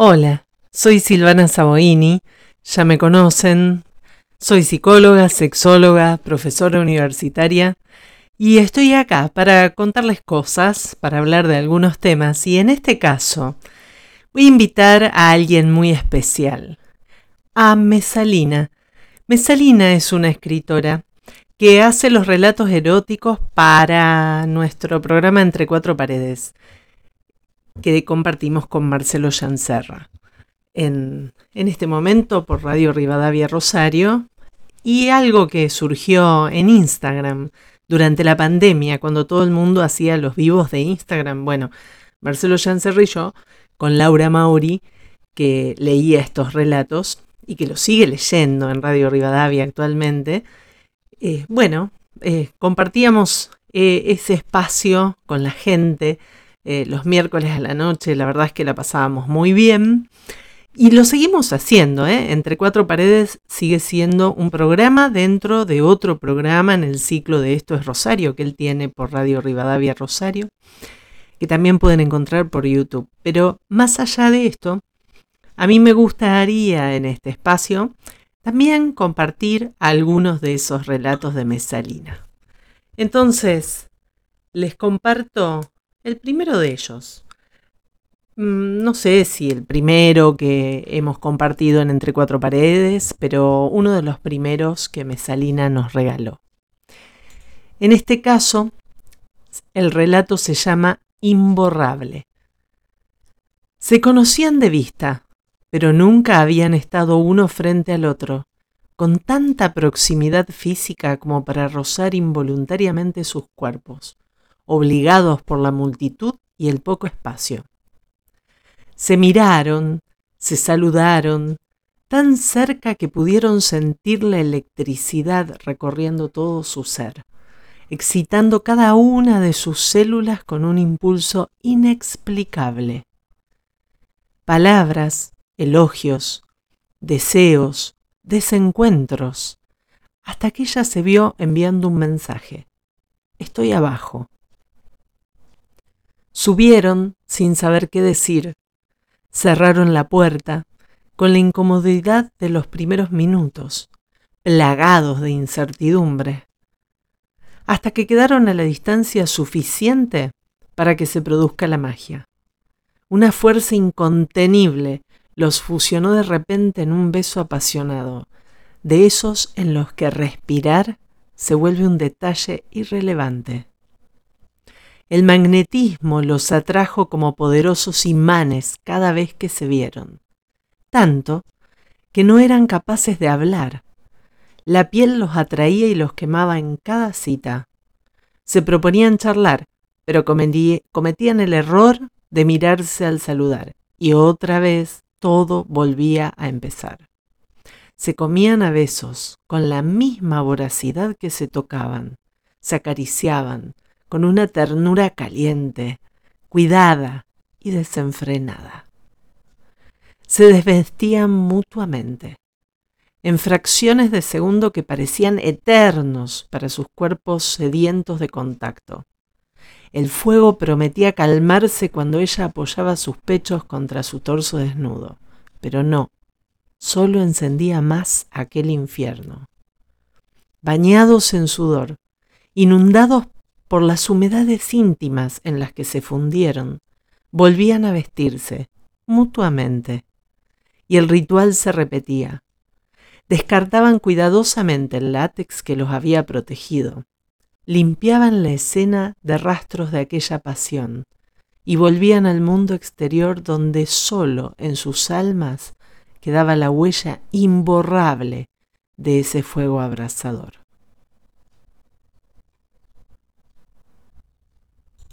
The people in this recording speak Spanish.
Hola, soy Silvana Saboini, ya me conocen, soy psicóloga, sexóloga, profesora universitaria y estoy acá para contarles cosas, para hablar de algunos temas y en este caso voy a invitar a alguien muy especial, a Mesalina. Mesalina es una escritora que hace los relatos eróticos para nuestro programa Entre Cuatro Paredes que compartimos con Marcelo Yancerra en, en este momento por Radio Rivadavia Rosario y algo que surgió en Instagram durante la pandemia, cuando todo el mundo hacía los vivos de Instagram. Bueno, Marcelo Yancerra y yo, con Laura Mauri, que leía estos relatos y que los sigue leyendo en Radio Rivadavia actualmente, eh, bueno, eh, compartíamos eh, ese espacio con la gente eh, los miércoles a la noche, la verdad es que la pasábamos muy bien. Y lo seguimos haciendo, ¿eh? Entre Cuatro Paredes sigue siendo un programa dentro de otro programa en el ciclo de Esto es Rosario, que él tiene por Radio Rivadavia Rosario, que también pueden encontrar por YouTube. Pero más allá de esto, a mí me gustaría en este espacio también compartir algunos de esos relatos de Mesalina. Entonces, les comparto el primero de ellos. Mm, no sé si el primero que hemos compartido en Entre Cuatro Paredes, pero uno de los primeros que Mesalina nos regaló. En este caso, el relato se llama Imborrable. Se conocían de vista, pero nunca habían estado uno frente al otro, con tanta proximidad física como para rozar involuntariamente sus cuerpos obligados por la multitud y el poco espacio. Se miraron, se saludaron, tan cerca que pudieron sentir la electricidad recorriendo todo su ser, excitando cada una de sus células con un impulso inexplicable. Palabras, elogios, deseos, desencuentros, hasta que ella se vio enviando un mensaje. Estoy abajo. Subieron sin saber qué decir. Cerraron la puerta con la incomodidad de los primeros minutos, plagados de incertidumbre, hasta que quedaron a la distancia suficiente para que se produzca la magia. Una fuerza incontenible los fusionó de repente en un beso apasionado, de esos en los que respirar se vuelve un detalle irrelevante. El magnetismo los atrajo como poderosos imanes cada vez que se vieron, tanto que no eran capaces de hablar. La piel los atraía y los quemaba en cada cita. Se proponían charlar, pero cometían el error de mirarse al saludar, y otra vez todo volvía a empezar. Se comían a besos, con la misma voracidad que se tocaban, se acariciaban, con una ternura caliente, cuidada y desenfrenada. Se desvestían mutuamente, en fracciones de segundo que parecían eternos para sus cuerpos sedientos de contacto. El fuego prometía calmarse cuando ella apoyaba sus pechos contra su torso desnudo, pero no, solo encendía más aquel infierno. Bañados en sudor, inundados por las humedades íntimas en las que se fundieron, volvían a vestirse mutuamente, y el ritual se repetía. Descartaban cuidadosamente el látex que los había protegido, limpiaban la escena de rastros de aquella pasión, y volvían al mundo exterior donde sólo en sus almas quedaba la huella imborrable de ese fuego abrasador.